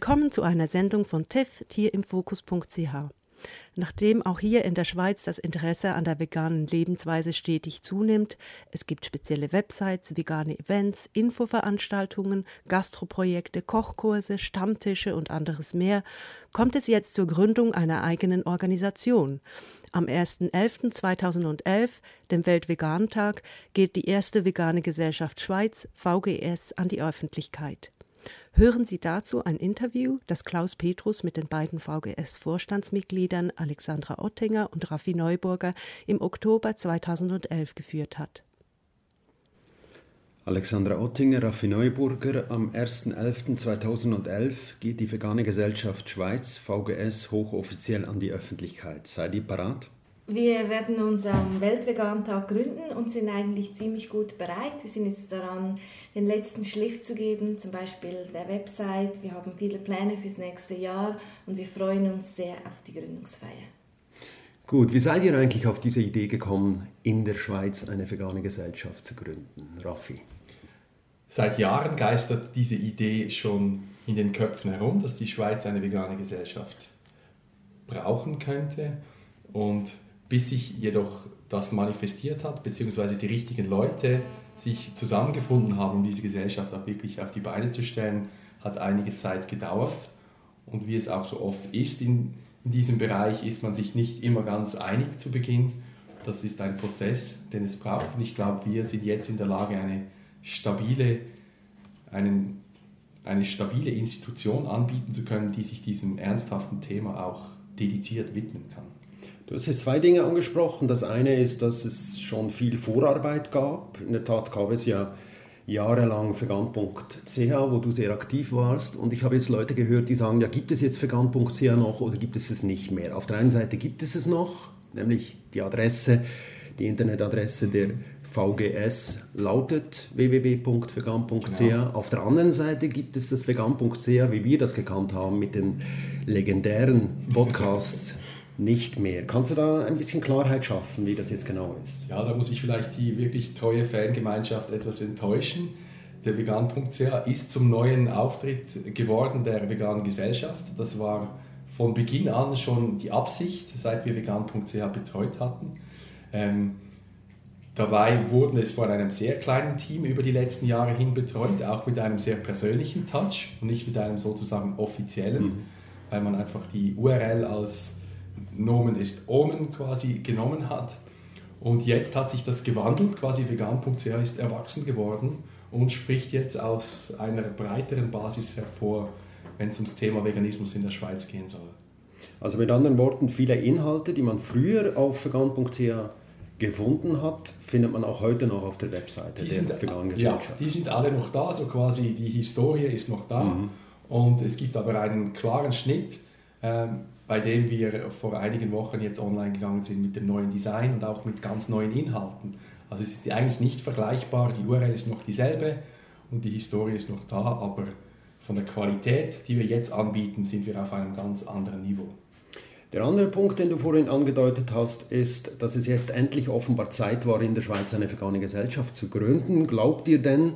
Willkommen zu einer Sendung von TIFF tierimfokus.ch. Nachdem auch hier in der Schweiz das Interesse an der veganen Lebensweise stetig zunimmt, es gibt spezielle Websites, vegane Events, Infoveranstaltungen, Gastroprojekte, Kochkurse, Stammtische und anderes mehr, kommt es jetzt zur Gründung einer eigenen Organisation. Am 1.11.2011, dem Weltvegan-Tag, geht die erste vegane Gesellschaft Schweiz, VGS, an die Öffentlichkeit. Hören Sie dazu ein Interview, das Klaus Petrus mit den beiden VGS-Vorstandsmitgliedern Alexandra Ottinger und Raffi Neuburger im Oktober 2011 geführt hat. Alexandra Ottinger, Raffi Neuburger, am 1.11.2011 geht die Vegane Gesellschaft Schweiz, VGS, hochoffiziell an die Öffentlichkeit. Seid ihr parat? Wir werden uns am Weltvegantag gründen und sind eigentlich ziemlich gut bereit. Wir sind jetzt daran, den letzten Schliff zu geben, zum Beispiel der Website. Wir haben viele Pläne fürs nächste Jahr und wir freuen uns sehr auf die Gründungsfeier. Gut, wie seid ihr eigentlich auf diese Idee gekommen, in der Schweiz eine vegane Gesellschaft zu gründen? Raffi? Seit Jahren geistert diese Idee schon in den Köpfen herum, dass die Schweiz eine vegane Gesellschaft brauchen könnte. Und bis sich jedoch das manifestiert hat, beziehungsweise die richtigen Leute sich zusammengefunden haben, um diese Gesellschaft auch wirklich auf die Beine zu stellen, hat einige Zeit gedauert. Und wie es auch so oft ist in, in diesem Bereich, ist man sich nicht immer ganz einig zu Beginn. Das ist ein Prozess, den es braucht. Und ich glaube, wir sind jetzt in der Lage, eine stabile, einen, eine stabile Institution anbieten zu können, die sich diesem ernsthaften Thema auch dediziert widmen kann. Du hast jetzt zwei Dinge angesprochen. Das eine ist, dass es schon viel Vorarbeit gab. In der Tat gab es ja jahrelang vegan.ch, wo du sehr aktiv warst. Und ich habe jetzt Leute gehört, die sagen, ja, gibt es jetzt vegan.ch noch oder gibt es es nicht mehr? Auf der einen Seite gibt es es noch, nämlich die Adresse, die Internetadresse der VGS lautet www.vegan.ch. Genau. Auf der anderen Seite gibt es das vegan.ch, wie wir das gekannt haben, mit den legendären Podcasts nicht mehr. Kannst du da ein bisschen Klarheit schaffen, wie das jetzt genau ist? Ja, da muss ich vielleicht die wirklich treue Fangemeinschaft etwas enttäuschen. Der vegan.ch ist zum neuen Auftritt geworden der veganen Gesellschaft. Das war von Beginn an schon die Absicht, seit wir vegan.ch betreut hatten. Ähm, dabei wurden es von einem sehr kleinen Team über die letzten Jahre hin betreut, auch mit einem sehr persönlichen Touch und nicht mit einem sozusagen offiziellen, mhm. weil man einfach die URL als Nomen ist Omen quasi genommen hat. Und jetzt hat sich das gewandelt, quasi vegan.ch ist erwachsen geworden und spricht jetzt aus einer breiteren Basis hervor, wenn es ums Thema Veganismus in der Schweiz gehen soll. Also mit anderen Worten, viele Inhalte, die man früher auf vegan.ch gefunden hat, findet man auch heute noch auf der Webseite die der veganen Gesellschaft. Ja, die sind alle noch da, so quasi die Historie ist noch da mhm. und es gibt aber einen klaren Schnitt. Ähm, bei dem wir vor einigen Wochen jetzt online gegangen sind mit dem neuen Design und auch mit ganz neuen Inhalten. Also es ist eigentlich nicht vergleichbar, die URL ist noch dieselbe und die Historie ist noch da, aber von der Qualität, die wir jetzt anbieten, sind wir auf einem ganz anderen Niveau. Der andere Punkt, den du vorhin angedeutet hast, ist, dass es jetzt endlich offenbar Zeit war, in der Schweiz eine vegane Gesellschaft zu gründen. Glaubt ihr denn,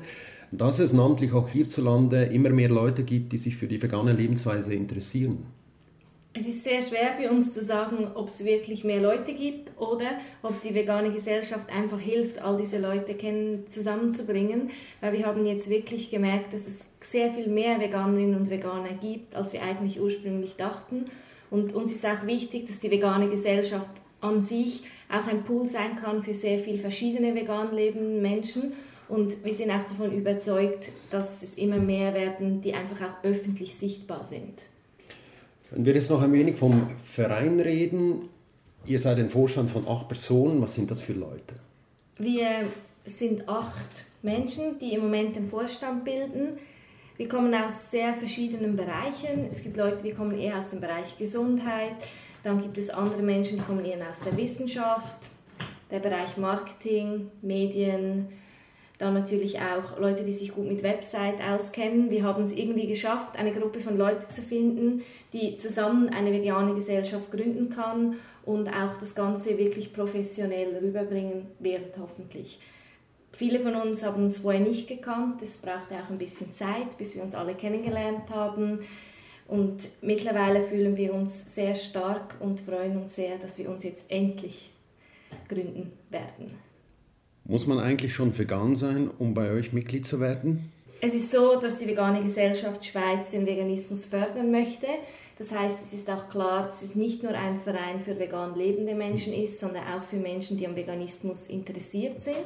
dass es namentlich auch hierzulande immer mehr Leute gibt, die sich für die vegane Lebensweise interessieren? Es ist sehr schwer für uns zu sagen, ob es wirklich mehr Leute gibt oder ob die vegane Gesellschaft einfach hilft, all diese Leute kennen, zusammenzubringen, weil wir haben jetzt wirklich gemerkt, dass es sehr viel mehr Veganerinnen und Veganer gibt, als wir eigentlich ursprünglich dachten. Und uns ist auch wichtig, dass die vegane Gesellschaft an sich auch ein Pool sein kann für sehr viele verschiedene vegan lebende Menschen. Und wir sind auch davon überzeugt, dass es immer mehr werden, die einfach auch öffentlich sichtbar sind. Wenn wir jetzt noch ein wenig vom Verein reden, ihr seid ein Vorstand von acht Personen, was sind das für Leute? Wir sind acht Menschen, die im Moment den Vorstand bilden. Wir kommen aus sehr verschiedenen Bereichen. Es gibt Leute, die kommen eher aus dem Bereich Gesundheit. Dann gibt es andere Menschen, die kommen eher aus der Wissenschaft, der Bereich Marketing, Medien, dann natürlich auch Leute, die sich gut mit Website auskennen. Wir haben es irgendwie geschafft, eine Gruppe von Leuten zu finden, die zusammen eine vegane Gesellschaft gründen kann und auch das Ganze wirklich professionell rüberbringen wird, hoffentlich. Viele von uns haben uns vorher nicht gekannt. Es brauchte auch ein bisschen Zeit, bis wir uns alle kennengelernt haben. Und mittlerweile fühlen wir uns sehr stark und freuen uns sehr, dass wir uns jetzt endlich gründen werden. Muss man eigentlich schon vegan sein, um bei euch Mitglied zu werden? Es ist so, dass die Vegane Gesellschaft Schweiz den Veganismus fördern möchte. Das heißt, es ist auch klar, dass es nicht nur ein Verein für vegan lebende Menschen ist, sondern auch für Menschen, die am Veganismus interessiert sind.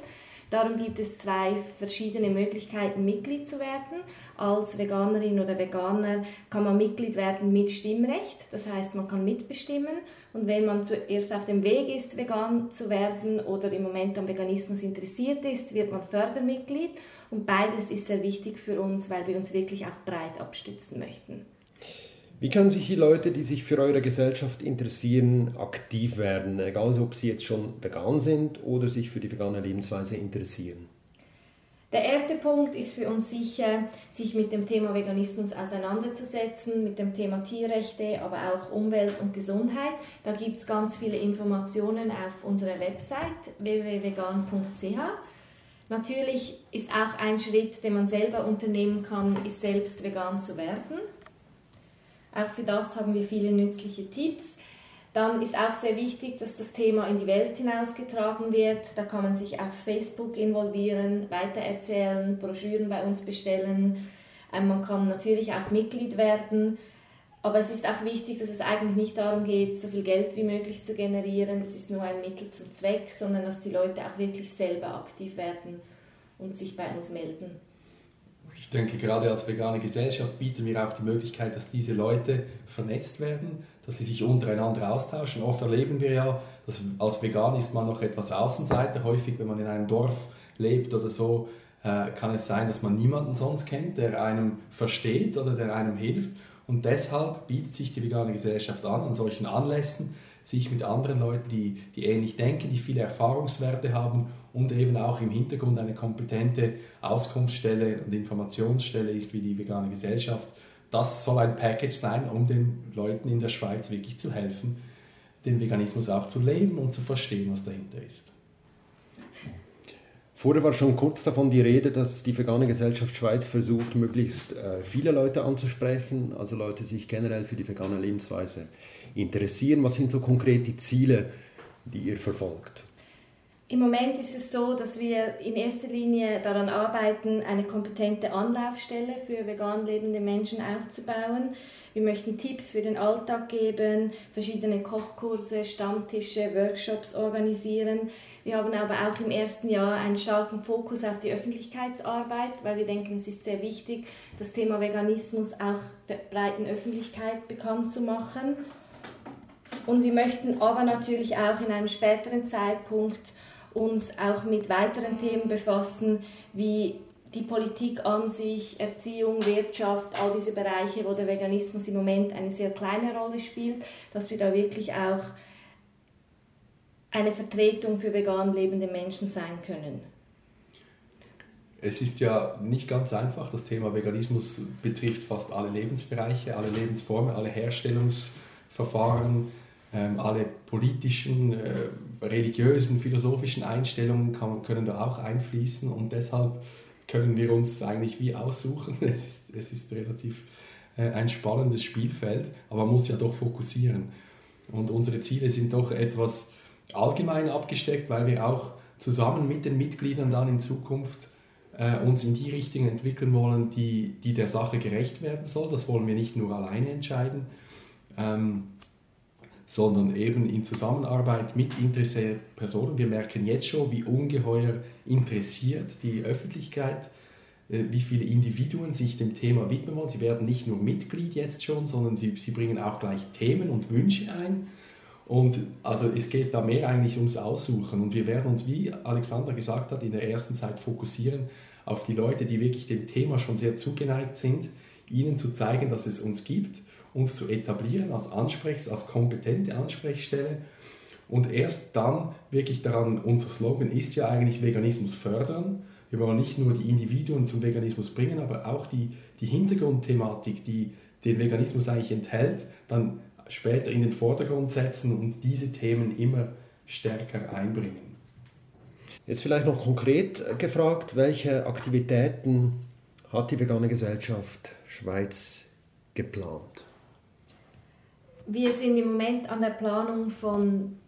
Darum gibt es zwei verschiedene Möglichkeiten, Mitglied zu werden. Als Veganerin oder Veganer kann man Mitglied werden mit Stimmrecht, das heißt, man kann mitbestimmen. Und wenn man zuerst auf dem Weg ist, vegan zu werden oder im Moment am Veganismus interessiert ist, wird man Fördermitglied. Und beides ist sehr wichtig für uns, weil wir uns wirklich auch breit abstützen möchten. Wie können sich die Leute, die sich für eure Gesellschaft interessieren, aktiv werden, egal ob sie jetzt schon vegan sind oder sich für die vegane Lebensweise interessieren? Der erste Punkt ist für uns sicher, sich mit dem Thema Veganismus auseinanderzusetzen, mit dem Thema Tierrechte, aber auch Umwelt und Gesundheit. Da gibt es ganz viele Informationen auf unserer Website www.vegan.ch. Natürlich ist auch ein Schritt, den man selber unternehmen kann, ist selbst vegan zu werden. Auch für das haben wir viele nützliche Tipps. Dann ist auch sehr wichtig, dass das Thema in die Welt hinausgetragen wird. Da kann man sich auf Facebook involvieren, weitererzählen, Broschüren bei uns bestellen. Ähm, man kann natürlich auch Mitglied werden. Aber es ist auch wichtig, dass es eigentlich nicht darum geht, so viel Geld wie möglich zu generieren. Das ist nur ein Mittel zum Zweck, sondern dass die Leute auch wirklich selber aktiv werden und sich bei uns melden. Ich denke, gerade als vegane Gesellschaft bieten wir auch die Möglichkeit, dass diese Leute vernetzt werden, dass sie sich untereinander austauschen. Oft erleben wir ja, dass als Vegan ist man noch etwas Außenseiter. Häufig, wenn man in einem Dorf lebt oder so, äh, kann es sein, dass man niemanden sonst kennt, der einem versteht oder der einem hilft. Und deshalb bietet sich die vegane Gesellschaft an, an solchen Anlässen, sich mit anderen Leuten, die, die ähnlich denken, die viele Erfahrungswerte haben und eben auch im Hintergrund eine kompetente Auskunftsstelle und Informationsstelle ist wie die vegane Gesellschaft. Das soll ein Package sein, um den Leuten in der Schweiz wirklich zu helfen, den Veganismus auch zu leben und zu verstehen, was dahinter ist. Vorher war schon kurz davon die Rede, dass die vegane Gesellschaft Schweiz versucht, möglichst äh, viele Leute anzusprechen, also Leute, die sich generell für die vegane Lebensweise interessieren. Was sind so konkret die Ziele, die ihr verfolgt? Im Moment ist es so, dass wir in erster Linie daran arbeiten, eine kompetente Anlaufstelle für vegan lebende Menschen aufzubauen. Wir möchten Tipps für den Alltag geben, verschiedene Kochkurse, Stammtische, Workshops organisieren. Wir haben aber auch im ersten Jahr einen starken Fokus auf die Öffentlichkeitsarbeit, weil wir denken, es ist sehr wichtig, das Thema Veganismus auch der breiten Öffentlichkeit bekannt zu machen. Und wir möchten aber natürlich auch in einem späteren Zeitpunkt uns auch mit weiteren Themen befassen, wie die Politik an sich, Erziehung, Wirtschaft, all diese Bereiche, wo der Veganismus im Moment eine sehr kleine Rolle spielt, dass wir da wirklich auch eine Vertretung für vegan lebende Menschen sein können. Es ist ja nicht ganz einfach. Das Thema Veganismus betrifft fast alle Lebensbereiche, alle Lebensformen, alle Herstellungsverfahren, alle politischen, äh, religiösen, philosophischen Einstellungen können da auch einfließen und deshalb können wir uns eigentlich wie aussuchen. Es ist, es ist relativ äh, ein spannendes Spielfeld, aber man muss ja doch fokussieren. Und unsere Ziele sind doch etwas allgemein abgesteckt, weil wir auch zusammen mit den Mitgliedern dann in Zukunft äh, uns in die Richtung entwickeln wollen, die, die der Sache gerecht werden soll. Das wollen wir nicht nur alleine entscheiden. Ähm, sondern eben in Zusammenarbeit mit interessierten Personen. Wir merken jetzt schon, wie ungeheuer interessiert die Öffentlichkeit, äh, wie viele Individuen sich dem Thema widmen wollen. Sie werden nicht nur Mitglied jetzt schon, sondern sie, sie bringen auch gleich Themen und Wünsche ein. Und also es geht da mehr eigentlich ums Aussuchen. Und wir werden uns, wie Alexander gesagt hat, in der ersten Zeit fokussieren auf die Leute, die wirklich dem Thema schon sehr zugeneigt sind, ihnen zu zeigen, dass es uns gibt uns zu etablieren als Ansprechs-, als kompetente Ansprechstelle und erst dann wirklich daran, unser Slogan ist ja eigentlich Veganismus fördern. Wir wollen nicht nur die Individuen zum Veganismus bringen, aber auch die, die Hintergrundthematik, die den Veganismus eigentlich enthält, dann später in den Vordergrund setzen und diese Themen immer stärker einbringen. Jetzt vielleicht noch konkret gefragt, welche Aktivitäten hat die Vegane Gesellschaft Schweiz geplant? Wir sind im Moment an der Planung von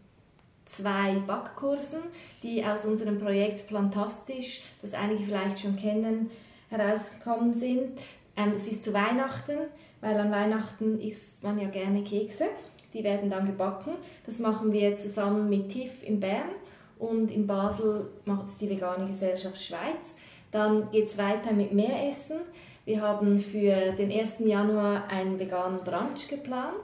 zwei Backkursen, die aus unserem Projekt Plantastisch, das einige vielleicht schon kennen, herausgekommen sind. Ähm, es ist zu Weihnachten, weil an Weihnachten isst man ja gerne Kekse. Die werden dann gebacken. Das machen wir zusammen mit TIF in Bern und in Basel macht es die Vegane Gesellschaft Schweiz. Dann geht es weiter mit mehr Essen. Wir haben für den 1. Januar einen veganen Brunch geplant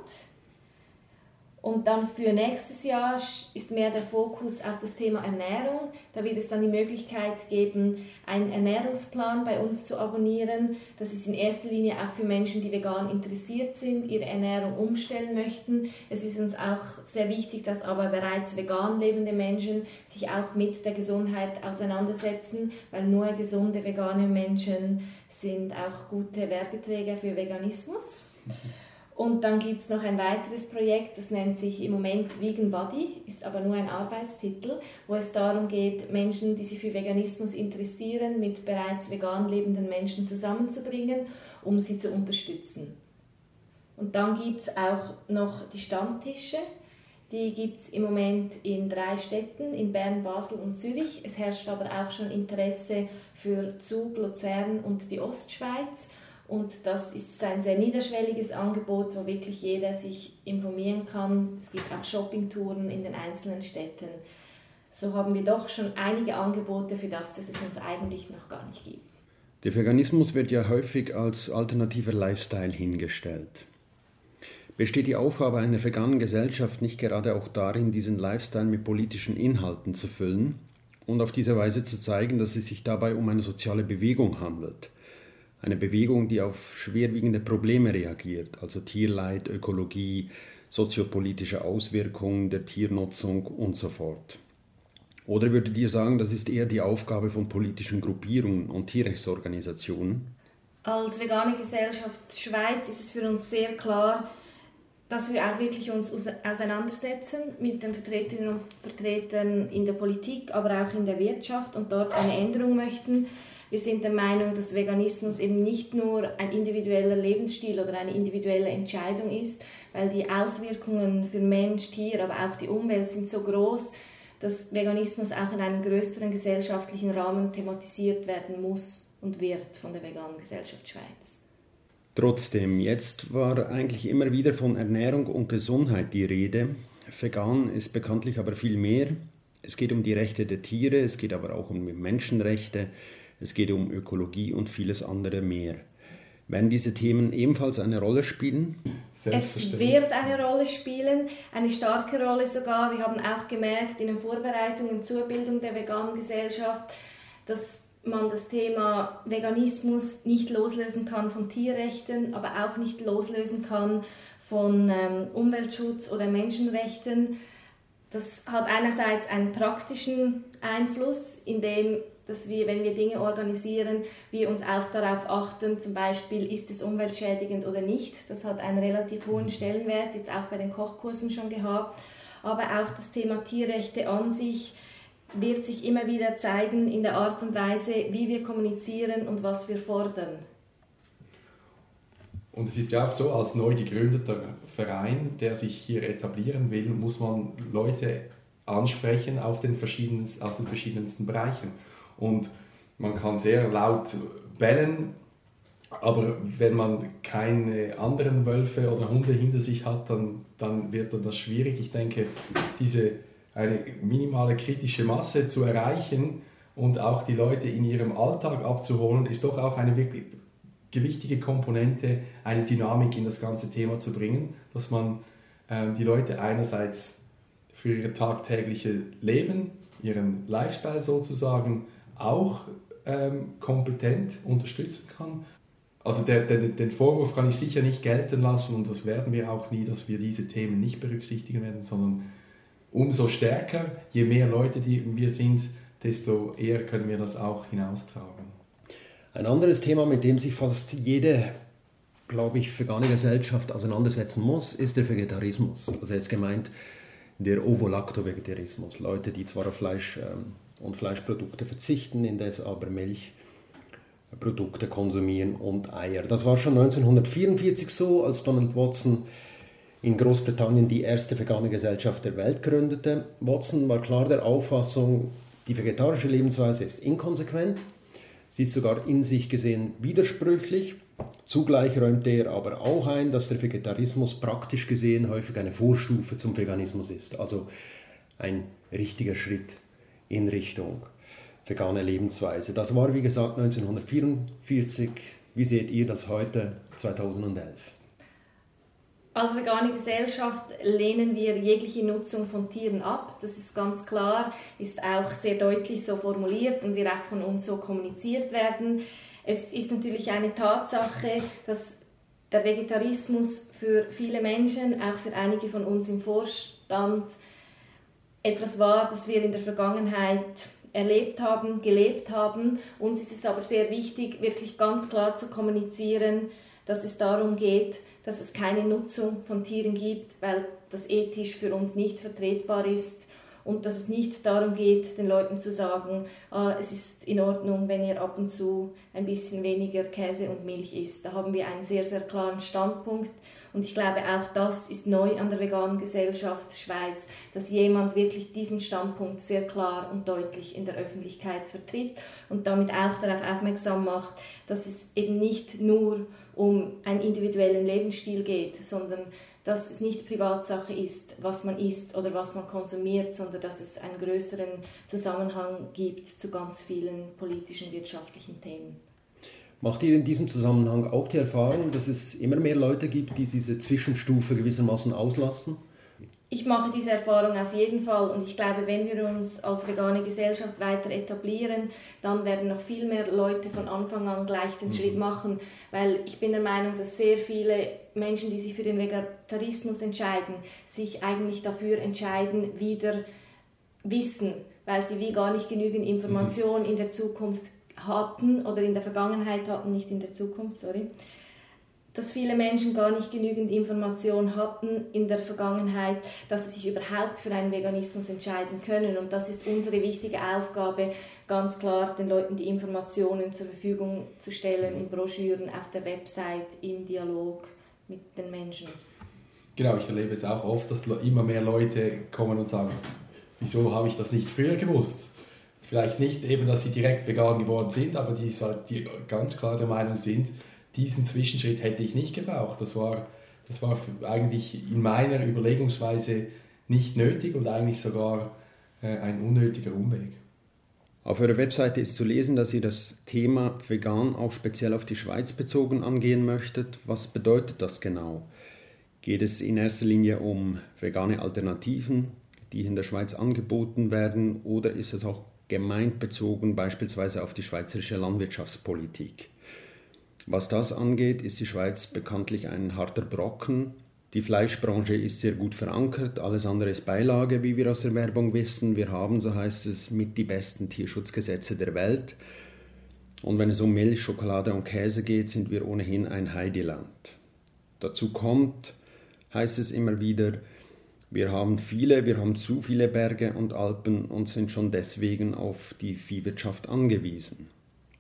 und dann für nächstes Jahr ist mehr der Fokus auf das Thema Ernährung. Da wird es dann die Möglichkeit geben, einen Ernährungsplan bei uns zu abonnieren. Das ist in erster Linie auch für Menschen, die vegan interessiert sind, ihre Ernährung umstellen möchten. Es ist uns auch sehr wichtig, dass aber bereits vegan lebende Menschen sich auch mit der Gesundheit auseinandersetzen, weil nur gesunde vegane Menschen sind auch gute Werbeträger für Veganismus. Und dann gibt es noch ein weiteres Projekt, das nennt sich im Moment Vegan Body, ist aber nur ein Arbeitstitel, wo es darum geht, Menschen, die sich für Veganismus interessieren, mit bereits vegan lebenden Menschen zusammenzubringen, um sie zu unterstützen. Und dann gibt es auch noch die Stammtische. Die gibt es im Moment in drei Städten, in Bern, Basel und Zürich. Es herrscht aber auch schon Interesse für Zug, Luzern und die Ostschweiz. Und das ist ein sehr niederschwelliges Angebot, wo wirklich jeder sich informieren kann. Es gibt auch Shoppingtouren in den einzelnen Städten. So haben wir doch schon einige Angebote für das, das es uns eigentlich noch gar nicht gibt. Der Veganismus wird ja häufig als alternativer Lifestyle hingestellt. Besteht die Aufgabe einer veganen Gesellschaft nicht gerade auch darin, diesen Lifestyle mit politischen Inhalten zu füllen und auf diese Weise zu zeigen, dass es sich dabei um eine soziale Bewegung handelt? Eine Bewegung, die auf schwerwiegende Probleme reagiert, also Tierleid, Ökologie, soziopolitische Auswirkungen der Tiernutzung und so fort. Oder würdet ihr sagen, das ist eher die Aufgabe von politischen Gruppierungen und Tierrechtsorganisationen? Als vegane Gesellschaft Schweiz ist es für uns sehr klar, dass wir auch wirklich uns auseinandersetzen mit den Vertreterinnen und Vertretern in der Politik, aber auch in der Wirtschaft und dort eine Änderung möchten. Wir sind der Meinung, dass Veganismus eben nicht nur ein individueller Lebensstil oder eine individuelle Entscheidung ist, weil die Auswirkungen für Mensch, Tier, aber auch die Umwelt sind so groß, dass Veganismus auch in einem größeren gesellschaftlichen Rahmen thematisiert werden muss und wird von der Veganen Gesellschaft Schweiz. Trotzdem, jetzt war eigentlich immer wieder von Ernährung und Gesundheit die Rede. Vegan ist bekanntlich aber viel mehr. Es geht um die Rechte der Tiere, es geht aber auch um Menschenrechte, es geht um Ökologie und vieles andere mehr. Werden diese Themen ebenfalls eine Rolle spielen? Es wird eine Rolle spielen, eine starke Rolle sogar. Wir haben auch gemerkt in den Vorbereitungen zur Bildung der veganen Gesellschaft, dass man das Thema Veganismus nicht loslösen kann von Tierrechten, aber auch nicht loslösen kann von ähm, Umweltschutz oder Menschenrechten. Das hat einerseits einen praktischen Einfluss, indem dass wir, wenn wir Dinge organisieren, wir uns auch darauf achten, zum Beispiel, ist es umweltschädigend oder nicht. Das hat einen relativ hohen Stellenwert, jetzt auch bei den Kochkursen schon gehabt. Aber auch das Thema Tierrechte an sich wird sich immer wieder zeigen in der Art und Weise, wie wir kommunizieren und was wir fordern. Und es ist ja auch so, als neu gegründeter Verein, der sich hier etablieren will, muss man Leute ansprechen auf den verschiedensten, aus den verschiedensten Bereichen. Und man kann sehr laut bellen, aber wenn man keine anderen Wölfe oder Hunde hinter sich hat, dann, dann wird dann das schwierig. Ich denke, diese eine minimale kritische Masse zu erreichen und auch die Leute in ihrem Alltag abzuholen, ist doch auch eine wirklich gewichtige Komponente, eine Dynamik in das ganze Thema zu bringen, dass man äh, die Leute einerseits für ihr tagtägliche Leben, ihren Lifestyle sozusagen auch ähm, kompetent unterstützen kann. Also der, der, den Vorwurf kann ich sicher nicht gelten lassen und das werden wir auch nie, dass wir diese Themen nicht berücksichtigen werden, sondern umso stärker, je mehr Leute die wir sind, desto eher können wir das auch hinaustragen. Ein anderes Thema, mit dem sich fast jede, glaube ich, vegane Gesellschaft auseinandersetzen muss, ist der Vegetarismus. Also jetzt gemeint der Ovo-Lacto-Vegetarismus. Leute, die zwar auf Fleisch ähm, und Fleischprodukte verzichten, indes aber Milchprodukte konsumieren und Eier. Das war schon 1944 so, als Donald Watson in Großbritannien die erste vegane Gesellschaft der Welt gründete. Watson war klar der Auffassung, die vegetarische Lebensweise ist inkonsequent, sie ist sogar in sich gesehen widersprüchlich. Zugleich räumte er aber auch ein, dass der Vegetarismus praktisch gesehen häufig eine Vorstufe zum Veganismus ist, also ein richtiger Schritt in Richtung vegane Lebensweise. Das war, wie gesagt, 1944. Wie seht ihr das heute, 2011? Als vegane Gesellschaft lehnen wir jegliche Nutzung von Tieren ab. Das ist ganz klar, ist auch sehr deutlich so formuliert und wird auch von uns so kommuniziert werden. Es ist natürlich eine Tatsache, dass der Vegetarismus für viele Menschen, auch für einige von uns im Vorstand, etwas war, das wir in der Vergangenheit erlebt haben, gelebt haben. Uns ist es aber sehr wichtig, wirklich ganz klar zu kommunizieren, dass es darum geht, dass es keine Nutzung von Tieren gibt, weil das ethisch für uns nicht vertretbar ist und dass es nicht darum geht, den Leuten zu sagen, ah, es ist in Ordnung, wenn ihr ab und zu ein bisschen weniger Käse und Milch isst. Da haben wir einen sehr, sehr klaren Standpunkt und ich glaube, auch das ist neu an der veganen Gesellschaft Schweiz, dass jemand wirklich diesen Standpunkt sehr klar und deutlich in der Öffentlichkeit vertritt und damit auch darauf aufmerksam macht, dass es eben nicht nur um einen individuellen Lebensstil geht, sondern dass es nicht Privatsache ist, was man isst oder was man konsumiert, sondern dass es einen größeren Zusammenhang gibt zu ganz vielen politischen, wirtschaftlichen Themen. Macht ihr in diesem Zusammenhang auch die Erfahrung, dass es immer mehr Leute gibt, die diese Zwischenstufe gewissermaßen auslassen? Ich mache diese Erfahrung auf jeden Fall und ich glaube, wenn wir uns als vegane Gesellschaft weiter etablieren, dann werden noch viel mehr Leute von Anfang an gleich den mhm. Schritt machen, weil ich bin der Meinung, dass sehr viele Menschen, die sich für den Vegetarismus entscheiden, sich eigentlich dafür entscheiden, wieder wissen, weil sie wie gar nicht genügend Informationen mhm. in der Zukunft hatten oder in der Vergangenheit hatten, nicht in der Zukunft, sorry, dass viele Menschen gar nicht genügend Information hatten in der Vergangenheit, dass sie sich überhaupt für einen Veganismus entscheiden können. Und das ist unsere wichtige Aufgabe, ganz klar den Leuten die Informationen zur Verfügung zu stellen, in Broschüren, auf der Website, im Dialog mit den Menschen. Genau, ich erlebe es auch oft, dass immer mehr Leute kommen und sagen, wieso habe ich das nicht früher gewusst? Vielleicht nicht eben, dass sie direkt vegan geworden sind, aber die, die ganz klar der Meinung sind, diesen Zwischenschritt hätte ich nicht gebraucht. Das war, das war eigentlich in meiner Überlegungsweise nicht nötig und eigentlich sogar äh, ein unnötiger Umweg. Auf eurer Webseite ist zu lesen, dass ihr das Thema vegan auch speziell auf die Schweiz bezogen angehen möchtet. Was bedeutet das genau? Geht es in erster Linie um vegane Alternativen, die in der Schweiz angeboten werden, oder ist es auch gemeindbezogen beispielsweise auf die schweizerische Landwirtschaftspolitik. Was das angeht, ist die Schweiz bekanntlich ein harter Brocken. Die Fleischbranche ist sehr gut verankert, alles andere ist Beilage, wie wir aus der Werbung wissen. Wir haben, so heißt es, mit die besten Tierschutzgesetze der Welt. Und wenn es um Milch, Schokolade und Käse geht, sind wir ohnehin ein Heideland. Dazu kommt, heißt es immer wieder, wir haben viele, wir haben zu viele Berge und Alpen und sind schon deswegen auf die Viehwirtschaft angewiesen.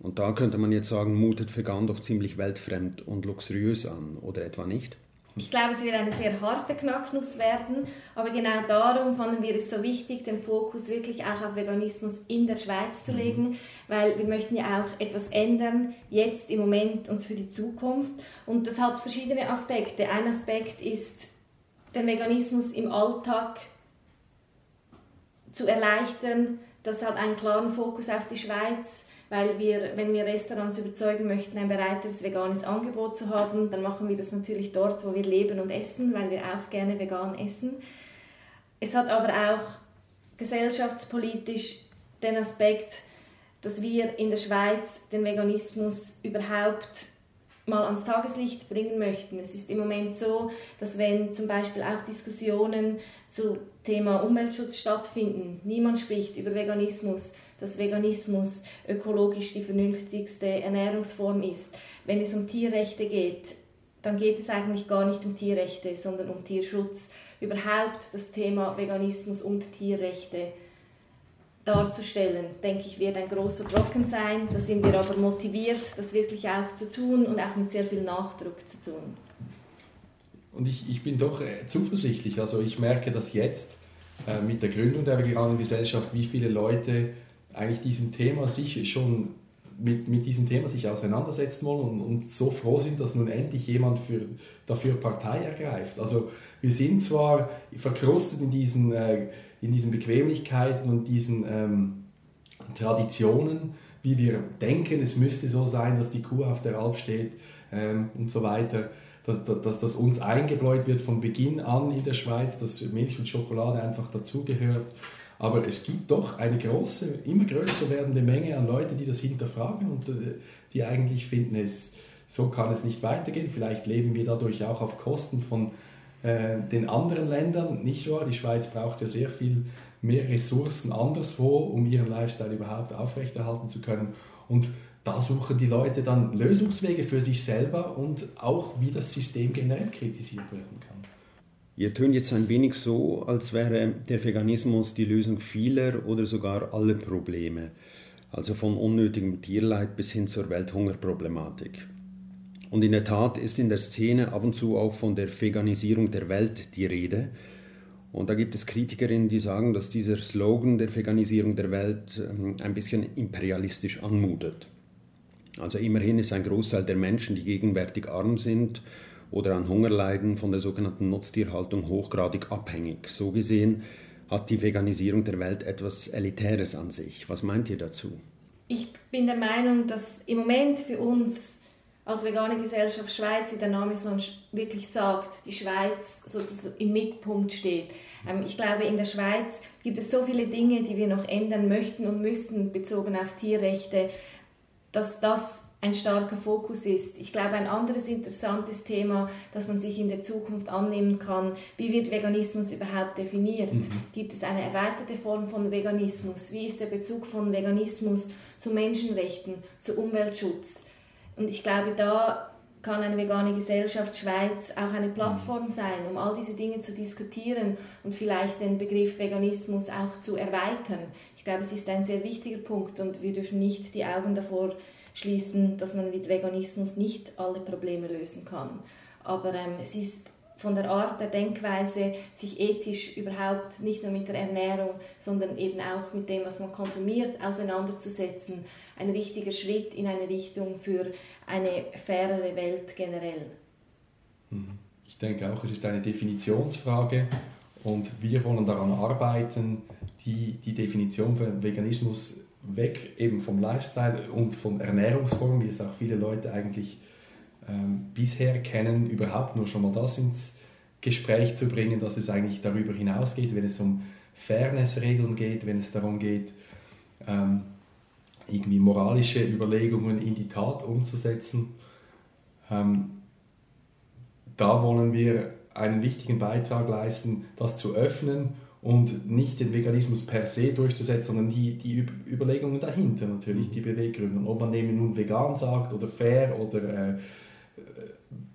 Und da könnte man jetzt sagen, mutet vegan doch ziemlich weltfremd und luxuriös an, oder etwa nicht? Ich glaube, es wird eine sehr harte Knacknuss werden, aber genau darum fanden wir es so wichtig, den Fokus wirklich auch auf Veganismus in der Schweiz zu mhm. legen, weil wir möchten ja auch etwas ändern, jetzt im Moment und für die Zukunft. Und das hat verschiedene Aspekte. Ein Aspekt ist den Veganismus im Alltag zu erleichtern. Das hat einen klaren Fokus auf die Schweiz, weil wir, wenn wir Restaurants überzeugen möchten, ein bereiteres veganes Angebot zu haben, dann machen wir das natürlich dort, wo wir leben und essen, weil wir auch gerne vegan essen. Es hat aber auch gesellschaftspolitisch den Aspekt, dass wir in der Schweiz den Veganismus überhaupt mal ans Tageslicht bringen möchten. Es ist im Moment so, dass wenn zum Beispiel auch Diskussionen zu Thema Umweltschutz stattfinden, niemand spricht über Veganismus, dass Veganismus ökologisch die vernünftigste Ernährungsform ist. Wenn es um Tierrechte geht, dann geht es eigentlich gar nicht um Tierrechte, sondern um Tierschutz. Überhaupt das Thema Veganismus und Tierrechte darzustellen, denke ich, wird ein großer Brocken sein. Da sind wir aber motiviert, das wirklich auch zu tun und auch mit sehr viel Nachdruck zu tun. und ich, ich bin doch äh, zuversichtlich. Also ich merke das jetzt äh, mit der Gründung der veganen Gesellschaft, wie viele Leute eigentlich diesem Thema sich schon mit, mit diesem Thema sich auseinandersetzen wollen und, und so froh sind, dass nun endlich jemand für, dafür Partei ergreift. Also wir sind zwar verkrustet in diesen, äh, in diesen Bequemlichkeiten und diesen ähm, Traditionen, wie wir denken, es müsste so sein, dass die Kuh auf der Alp steht ähm, und so weiter dass, dass das uns eingebläut wird von Beginn an in der Schweiz, dass Milch und Schokolade einfach dazugehört. Aber es gibt doch eine große, immer größer werdende Menge an Leuten, die das hinterfragen und äh, die eigentlich finden, es, so kann es nicht weitergehen. Vielleicht leben wir dadurch auch auf Kosten von äh, den anderen Ländern, nicht wahr? Die Schweiz braucht ja sehr viel mehr Ressourcen anderswo, um ihren Lifestyle überhaupt aufrechterhalten zu können. Und da suchen die Leute dann Lösungswege für sich selber und auch, wie das System generell kritisiert werden kann. Ihr tönt jetzt ein wenig so, als wäre der Veganismus die Lösung vieler oder sogar aller Probleme, also von unnötigem Tierleid bis hin zur Welthungerproblematik. Und in der Tat ist in der Szene ab und zu auch von der Veganisierung der Welt die Rede. Und da gibt es Kritikerinnen, die sagen, dass dieser Slogan der Veganisierung der Welt ähm, ein bisschen imperialistisch anmutet. Also immerhin ist ein Großteil der Menschen, die gegenwärtig arm sind oder an Hunger leiden, von der sogenannten Nutztierhaltung hochgradig abhängig. So gesehen hat die Veganisierung der Welt etwas Elitäres an sich. Was meint ihr dazu? Ich bin der Meinung, dass im Moment für uns als vegane Gesellschaft Schweiz, wie der Name sonst wirklich sagt, die Schweiz sozusagen im Mittelpunkt steht. Ähm, ich glaube, in der Schweiz gibt es so viele Dinge, die wir noch ändern möchten und müssten, bezogen auf Tierrechte, dass das ein starker Fokus ist. Ich glaube, ein anderes interessantes Thema, das man sich in der Zukunft annehmen kann, wie wird Veganismus überhaupt definiert? Mhm. Gibt es eine erweiterte Form von Veganismus? Wie ist der Bezug von Veganismus zu Menschenrechten, zu Umweltschutz? Und ich glaube, da kann eine vegane Gesellschaft Schweiz auch eine Plattform sein, um all diese Dinge zu diskutieren und vielleicht den Begriff Veganismus auch zu erweitern. Ich glaube, es ist ein sehr wichtiger Punkt und wir dürfen nicht die Augen davor schließen, dass man mit Veganismus nicht alle Probleme lösen kann. Aber ähm, es ist von der Art der Denkweise, sich ethisch überhaupt nicht nur mit der Ernährung, sondern eben auch mit dem, was man konsumiert, auseinanderzusetzen, ein richtiger Schritt in eine Richtung für eine fairere Welt generell. Mhm. Ich denke auch, es ist eine Definitionsfrage und wir wollen daran arbeiten, die, die Definition von Veganismus weg eben vom Lifestyle und von Ernährungsform, wie es auch viele Leute eigentlich ähm, bisher kennen, überhaupt nur schon mal das ins Gespräch zu bringen, dass es eigentlich darüber hinausgeht, wenn es um Fairness-Regeln geht, wenn es darum geht, ähm, irgendwie moralische Überlegungen in die Tat umzusetzen. Ähm, da wollen wir einen wichtigen Beitrag leisten, das zu öffnen und nicht den Veganismus per se durchzusetzen, sondern die, die Überlegungen dahinter natürlich, die Beweggründe. ob man eben nun vegan sagt oder fair oder äh,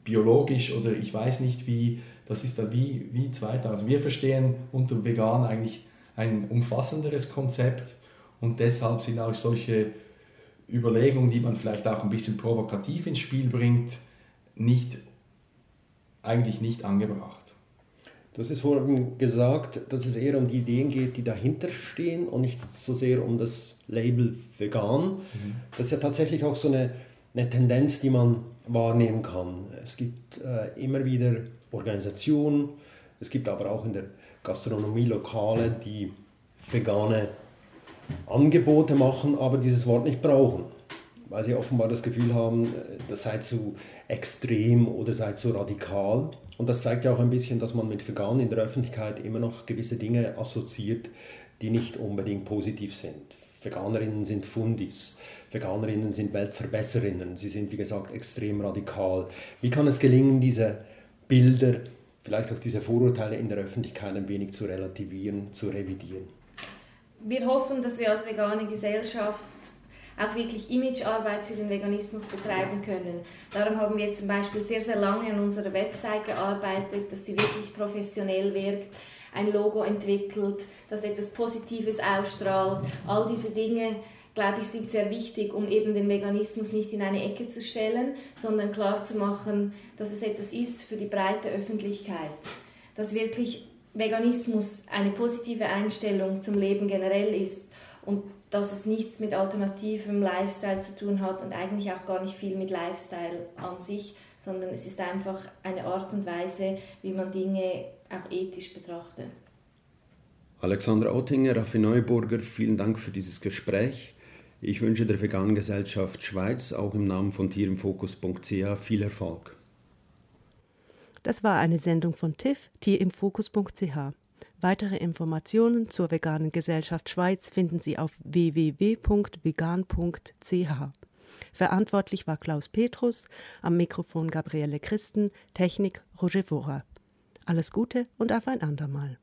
biologisch oder ich weiß nicht wie, das ist da wie, wie zweiter. Also wir verstehen unter vegan eigentlich ein umfassenderes Konzept und deshalb sind auch solche Überlegungen, die man vielleicht auch ein bisschen provokativ ins Spiel bringt, nicht, eigentlich nicht angebracht. Hast es vorhin gesagt, dass es eher um die Ideen geht, die dahinter stehen und nicht so sehr um das Label vegan. Mhm. Das ist ja tatsächlich auch so eine, eine Tendenz, die man wahrnehmen kann. Es gibt äh, immer wieder Organisationen, es gibt aber auch in der Gastronomie Lokale, die vegane Angebote machen, aber dieses Wort nicht brauchen, weil sie offenbar das Gefühl haben, äh, das sei zu extrem oder sei zu radikal. Und das zeigt ja auch ein bisschen, dass man mit vegan in der Öffentlichkeit immer noch gewisse Dinge assoziiert, die nicht unbedingt positiv sind. Veganerinnen sind Fundis, Veganerinnen sind Weltverbesserinnen, sie sind wie gesagt extrem radikal. Wie kann es gelingen, diese Bilder, vielleicht auch diese Vorurteile in der Öffentlichkeit ein wenig zu relativieren, zu revidieren? Wir hoffen, dass wir als vegane Gesellschaft auch wirklich Imagearbeit für den Veganismus betreiben können. Darum haben wir zum Beispiel sehr, sehr lange an unserer Website gearbeitet, dass sie wirklich professionell wirkt ein Logo entwickelt, das etwas Positives ausstrahlt. All diese Dinge glaube ich, sind sehr wichtig, um eben den Veganismus nicht in eine Ecke zu stellen, sondern klar zu machen, dass es etwas ist für die breite Öffentlichkeit. Dass wirklich Veganismus eine positive Einstellung zum Leben generell ist und dass es nichts mit alternativem Lifestyle zu tun hat und eigentlich auch gar nicht viel mit Lifestyle an sich, sondern es ist einfach eine Art und Weise, wie man Dinge auch ethisch betrachtet. Alexander Oettinger, Raffi Neuburger, vielen Dank für dieses Gespräch. Ich wünsche der Veganen Gesellschaft Schweiz auch im Namen von tierimfokus.ch viel Erfolg. Das war eine Sendung von TIFF, tierimfokus.ch. Weitere Informationen zur Veganen Gesellschaft Schweiz finden Sie auf www.vegan.ch. Verantwortlich war Klaus Petrus, am Mikrofon Gabriele Christen, Technik Roger Vorer. Alles Gute und auf ein andermal.